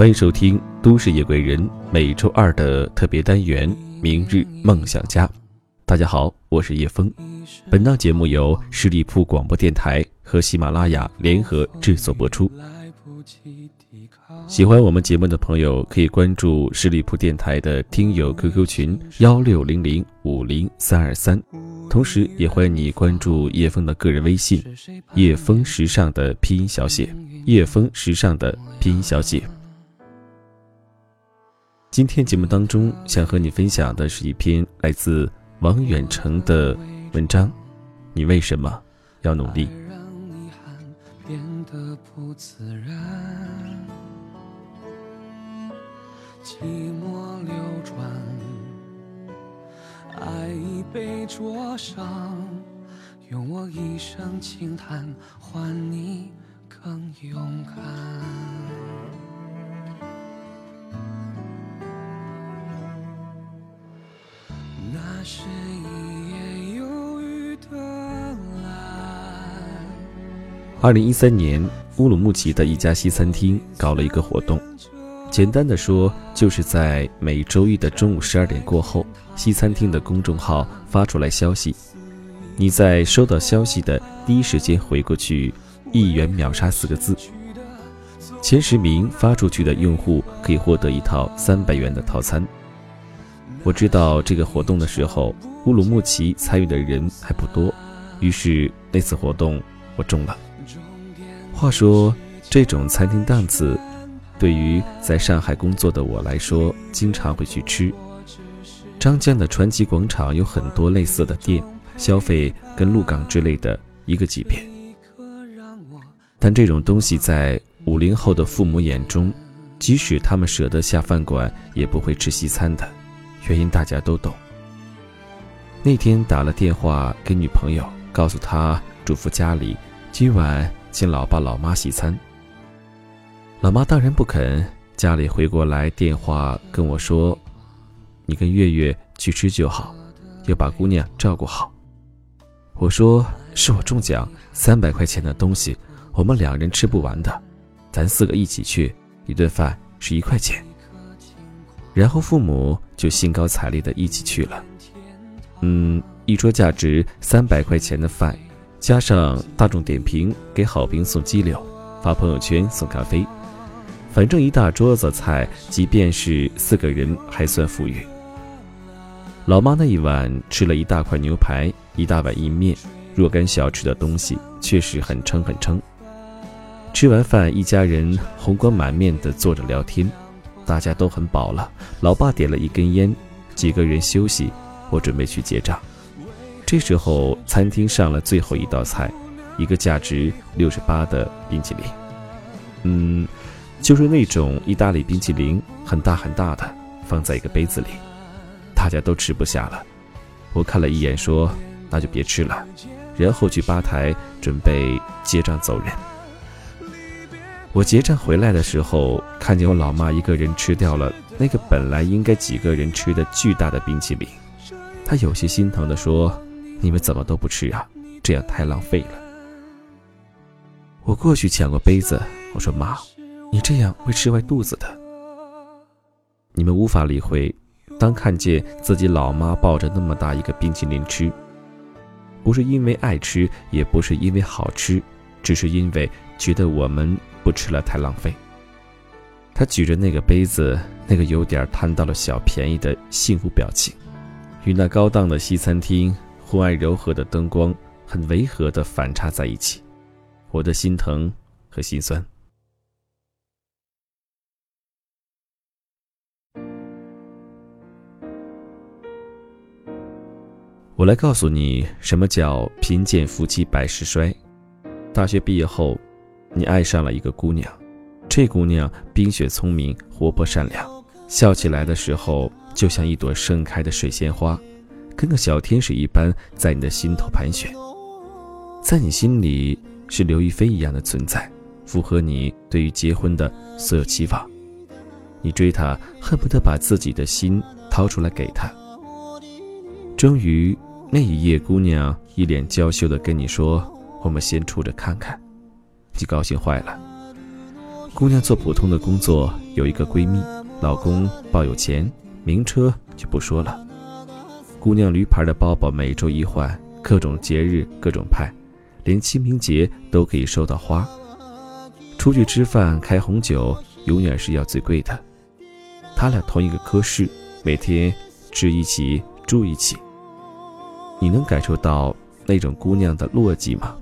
欢迎收听《都市夜归人》每周二的特别单元《明日梦想家》。大家好，我是叶枫。本档节目由十里铺广播电台和喜马拉雅联合制作播出。喜欢我们节目的朋友，可以关注十里铺电台的听友 QQ 群幺六零零五零三二三，同时也欢迎你关注叶枫的个人微信“叶枫时尚”的拼音小写“叶枫时尚”的拼音小写。今天节目当中，想和你分享的是一篇来自王远成的文章。你为什么要努力？寂寞流转，爱已被灼伤，用我一生轻叹换你更勇敢。是一夜忧郁的蓝。二零一三年，乌鲁木齐的一家西餐厅搞了一个活动，简单的说，就是在每周一的中午十二点过后，西餐厅的公众号发出来消息，你在收到消息的第一时间回过去“一元秒杀”四个字，前十名发出去的用户可以获得一套三百元的套餐。我知道这个活动的时候，乌鲁木齐参与的人还不多，于是那次活动我中了。话说，这种餐厅档次，对于在上海工作的我来说，经常会去吃。张江的传奇广场有很多类似的店，消费跟鹿港之类的一个级别。但这种东西在五零后的父母眼中，即使他们舍得下饭馆，也不会吃西餐的。原因大家都懂。那天打了电话给女朋友，告诉她嘱咐家里今晚请老爸老妈洗餐。老妈当然不肯，家里回过来电话跟我说：“你跟月月去吃就好，要把姑娘照顾好。”我说：“是我中奖，三百块钱的东西，我们两人吃不完的，咱四个一起去，一顿饭是一块钱。”然后父母就兴高采烈的一起去了。嗯，一桌价值三百块钱的饭，加上大众点评给好评送鸡柳，发朋友圈送咖啡，反正一大桌子菜，即便是四个人还算富裕。老妈那一晚吃了一大块牛排，一大碗意面，若干小吃的东西，确实很撑很撑。吃完饭，一家人红光满面的坐着聊天。大家都很饱了，老爸点了一根烟，几个人休息，我准备去结账。这时候，餐厅上了最后一道菜，一个价值六十八的冰淇淋。嗯，就是那种意大利冰淇淋，很大很大的，放在一个杯子里，大家都吃不下了。我看了一眼，说：“那就别吃了。”然后去吧台准备结账走人。我结账回来的时候，看见我老妈一个人吃掉了那个本来应该几个人吃的巨大的冰淇淋，她有些心疼地说：“你们怎么都不吃啊？这样太浪费了。”我过去抢过杯子，我说：“妈，你这样会吃坏肚子的。”你们无法理会，当看见自己老妈抱着那么大一个冰淇淋吃，不是因为爱吃，也不是因为好吃，只是因为觉得我们。不吃了太浪费。他举着那个杯子，那个有点贪到了小便宜的幸福表情，与那高档的西餐厅户外柔和的灯光很违和的反差在一起，我的心疼和心酸。我来告诉你，什么叫贫贱夫妻百事衰。大学毕业后。你爱上了一个姑娘，这姑娘冰雪聪明、活泼善良，笑起来的时候就像一朵盛开的水仙花，跟个小天使一般在你的心头盘旋，在你心里是刘亦菲一样的存在，符合你对于结婚的所有期望。你追她，恨不得把自己的心掏出来给她。终于那一夜，姑娘一脸娇羞地跟你说：“我们先处着看看。”你高兴坏了，姑娘做普通的工作，有一个闺蜜，老公抱有钱，名车就不说了。姑娘驴牌的包包每周一换，各种节日各种派，连清明节都可以收到花。出去吃饭开红酒，永远是要最贵的。他俩同一个科室，每天吃一起住一起。你能感受到那种姑娘的落寂吗？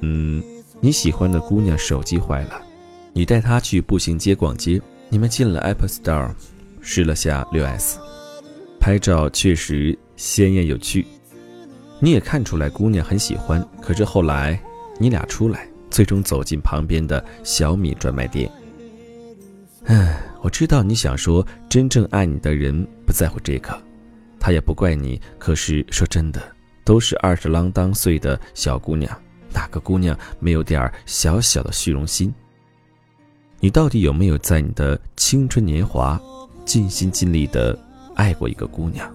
嗯，你喜欢的姑娘手机坏了。你带她去步行街逛街，你们进了 Apple Store，试了下六 S，拍照确实鲜艳有趣。你也看出来姑娘很喜欢，可是后来你俩出来，最终走进旁边的小米专卖店。唉，我知道你想说，真正爱你的人不在乎这个，他也不怪你。可是说真的，都是二十啷当岁的小姑娘，哪个姑娘没有点小小的虚荣心？你到底有没有在你的青春年华尽心尽力的爱过一个姑娘？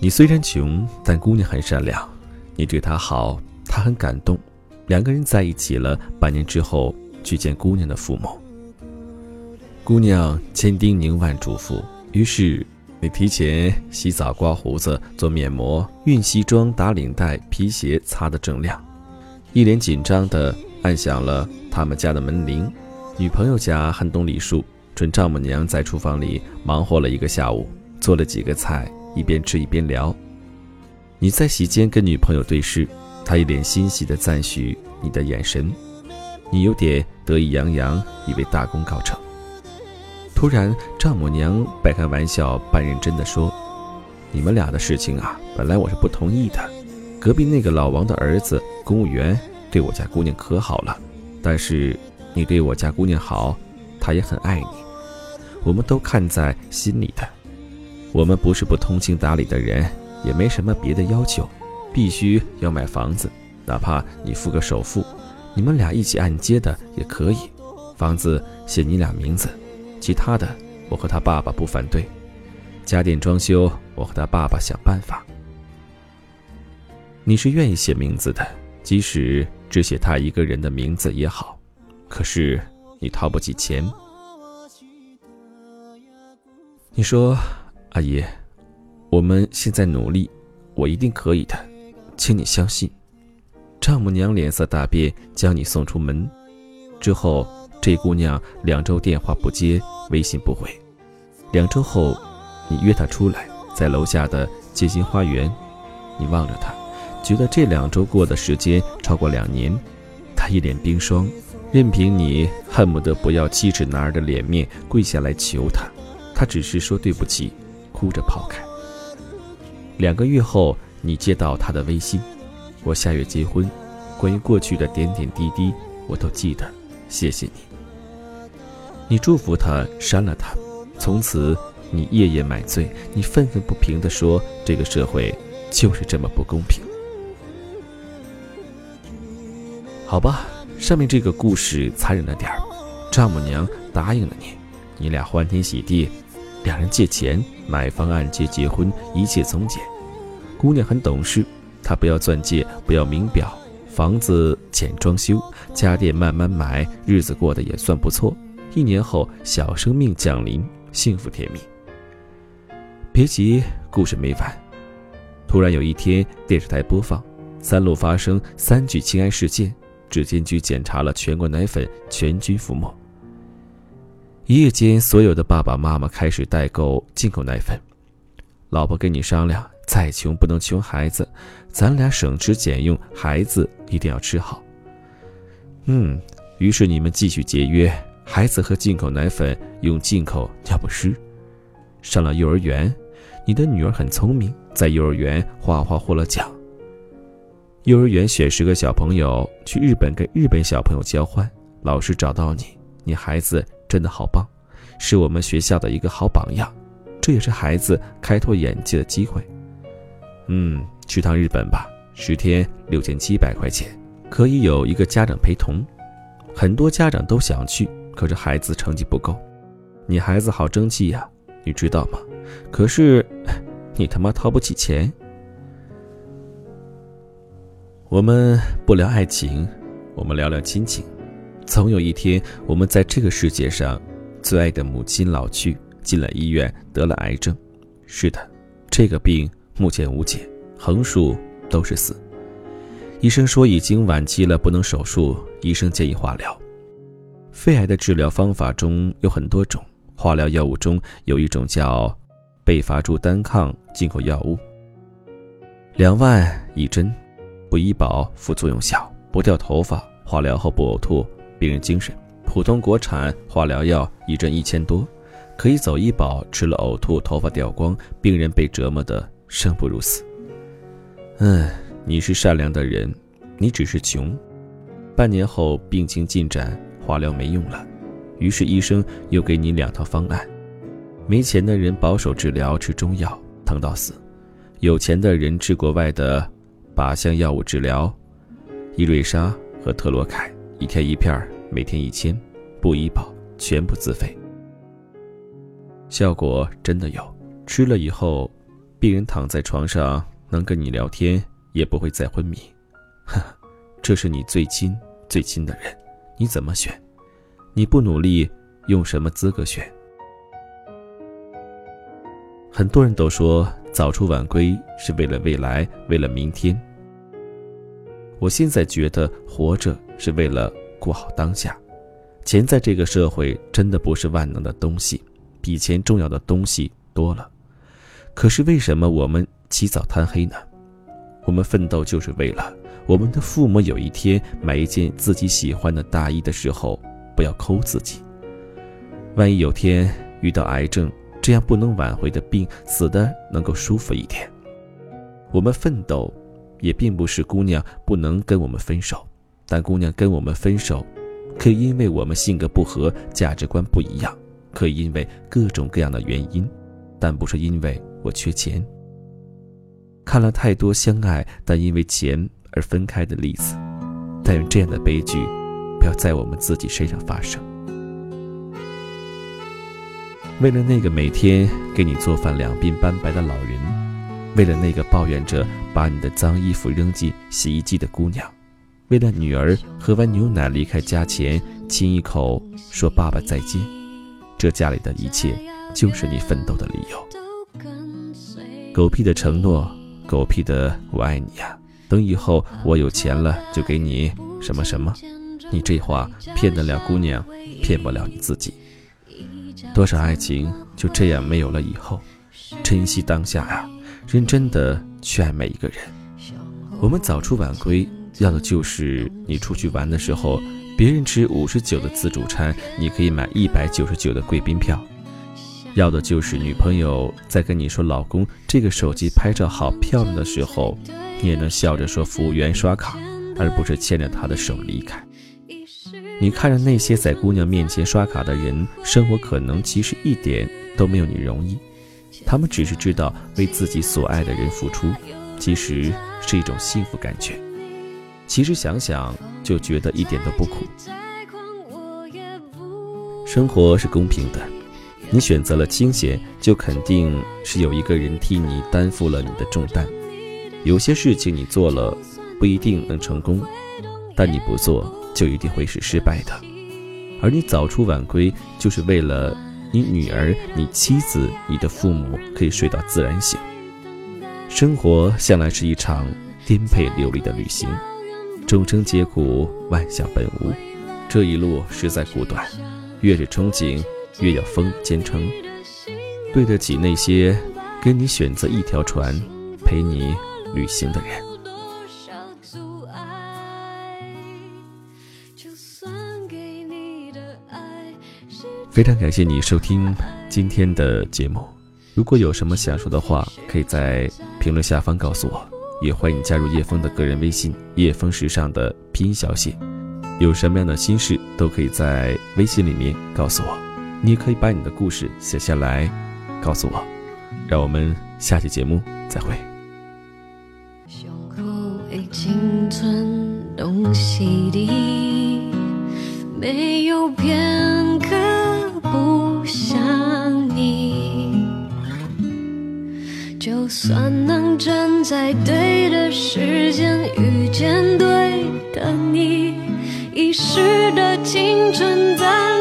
你虽然穷，但姑娘很善良，你对她好，她很感动。两个人在一起了半年之后，去见姑娘的父母。姑娘千叮咛万嘱咐，于是你提前洗澡、刮胡子、做面膜、熨西装、打领带、皮鞋擦得锃亮。一脸紧张地按响了他们家的门铃。女朋友家很懂礼数，准丈母娘在厨房里忙活了一个下午，做了几个菜，一边吃一边聊。你在席间跟女朋友对视，她一脸欣喜地赞许你的眼神，你有点得意洋洋，以为大功告成。突然，丈母娘半开玩笑半认真的说：“你们俩的事情啊，本来我是不同意的。”隔壁那个老王的儿子，公务员，对我家姑娘可好了。但是你对我家姑娘好，他也很爱你，我们都看在心里的。我们不是不通情达理的人，也没什么别的要求，必须要买房子，哪怕你付个首付，你们俩一起按揭的也可以。房子写你俩名字，其他的我和他爸爸不反对。家电装修，我和他爸爸想办法。你是愿意写名字的，即使只写他一个人的名字也好。可是你掏不起钱。你说：“阿姨，我们现在努力，我一定可以的，请你相信。”丈母娘脸色大变，将你送出门。之后，这姑娘两周电话不接，微信不回。两周后，你约她出来，在楼下的街心花园，你望着她。觉得这两周过的时间超过两年，她一脸冰霜，任凭你恨不得不要七尺男儿的脸面跪下来求她，她只是说对不起，哭着跑开。两个月后，你接到他的微信：“我下月结婚，关于过去的点点滴滴我都记得，谢谢你。”你祝福他，删了他，从此你夜夜买醉，你愤愤不平地说：“这个社会就是这么不公平。”好吧，上面这个故事残忍了点儿。丈母娘答应了你，你俩欢天喜地，两人借钱买房按揭结婚，一切从简。姑娘很懂事，她不要钻戒，不要名表，房子简装修，家电慢慢买，日子过得也算不错。一年后，小生命降临，幸福甜蜜。别急，故事没完。突然有一天，电视台播放三鹿发生三聚氰胺事件。质监局检查了全国奶粉，全军覆没。一夜间，所有的爸爸妈妈开始代购进口奶粉。老婆跟你商量，再穷不能穷孩子，咱俩省吃俭用，孩子一定要吃好。嗯，于是你们继续节约，孩子喝进口奶粉，用进口尿不湿。上了幼儿园，你的女儿很聪明，在幼儿园画画获了奖。幼儿园选十个小朋友去日本跟日本小朋友交换，老师找到你，你孩子真的好棒，是我们学校的一个好榜样，这也是孩子开拓眼界的机会。嗯，去趟日本吧，十天六千七百块钱，可以有一个家长陪同，很多家长都想去，可是孩子成绩不够，你孩子好争气呀，你知道吗？可是，你他妈掏不起钱。我们不聊爱情，我们聊聊亲情。总有一天，我们在这个世界上，最爱的母亲老去，进了医院，得了癌症。是的，这个病目前无解，横竖都是死。医生说已经晚期了，不能手术。医生建议化疗。肺癌的治疗方法中有很多种，化疗药物中有一种叫贝伐珠单抗进口药物，两万一针，不医保，副作用小，不掉头发，化疗后不呕吐，病人精神。普通国产化疗药一针一千多，可以走医保，吃了呕吐，头发掉光，病人被折磨的生不如死。嗯。你是善良的人，你只是穷。半年后病情进展，化疗没用了，于是医生又给你两套方案：没钱的人保守治疗，吃中药，疼到死；有钱的人吃国外的靶向药物治疗，伊瑞莎和特洛凯，一天一片，每天一千，不医保，全部自费。效果真的有，吃了以后，病人躺在床上能跟你聊天。也不会再昏迷，呵，这是你最亲最亲的人，你怎么选？你不努力，用什么资格选？很多人都说早出晚归是为了未来，为了明天。我现在觉得活着是为了过好当下。钱在这个社会真的不是万能的东西，比钱重要的东西多了。可是为什么我们起早贪黑呢？我们奋斗就是为了我们的父母有一天买一件自己喜欢的大衣的时候，不要抠自己。万一有天遇到癌症这样不能挽回的病，死的能够舒服一点。我们奋斗，也并不是姑娘不能跟我们分手，但姑娘跟我们分手，可以因为我们性格不合、价值观不一样，可以因为各种各样的原因，但不是因为我缺钱。看了太多相爱但因为钱而分开的例子，但愿这样的悲剧不要在我们自己身上发生。为了那个每天给你做饭两鬓斑白的老人，为了那个抱怨着把你的脏衣服扔进洗衣机的姑娘，为了女儿喝完牛奶离开家前亲一口说爸爸再见，这家里的一切就是你奋斗的理由。狗屁的承诺。狗屁的，我爱你呀！等以后我有钱了，就给你什么什么。你这话骗得了姑娘，骗不了你自己。多少爱情就这样没有了？以后珍惜当下呀，认真的去爱每一个人。我们早出晚归，要的就是你出去玩的时候，别人吃五十九的自助餐，你可以买一百九十九的贵宾票。要的就是女朋友在跟你说“老公，这个手机拍照好漂亮”的时候，你也能笑着说“服务员刷卡”，而不是牵着她的手离开。你看着那些在姑娘面前刷卡的人，生活可能其实一点都没有你容易。他们只是知道为自己所爱的人付出，其实是一种幸福感觉。其实想想就觉得一点都不苦。生活是公平的。你选择了清闲，就肯定是有一个人替你担负了你的重担。有些事情你做了，不一定能成功，但你不做就一定会是失败的。而你早出晚归，就是为了你女儿、你妻子、你的父母可以睡到自然醒。生活向来是一场颠沛流离的旅行，众生皆苦，万象本无。这一路实在苦短，越是憧憬。越要风兼程，对得起那些跟你选择一条船陪你旅行的人。非常感谢你收听今天的节目，如果有什么想说的话，可以在评论下方告诉我，也欢迎加入叶枫的个人微信“叶枫时尚”的拼音小写，有什么样的心事都可以在微信里面告诉我。你也可以把你的故事写下来告诉我让我们下期节目再会。胸口已经存东西的没有片刻不想你。就算能站在对的时间遇见对的你遗失的青春在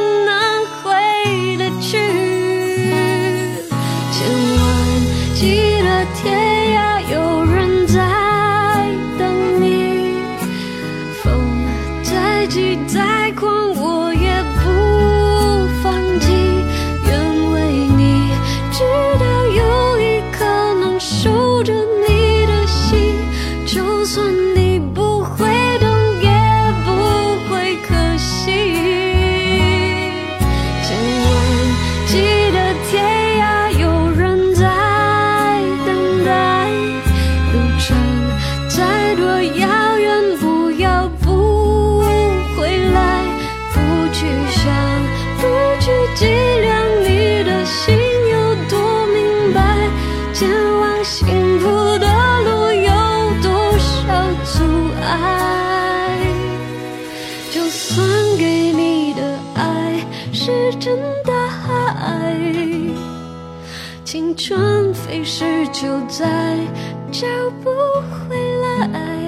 青春飞逝就再找不回来。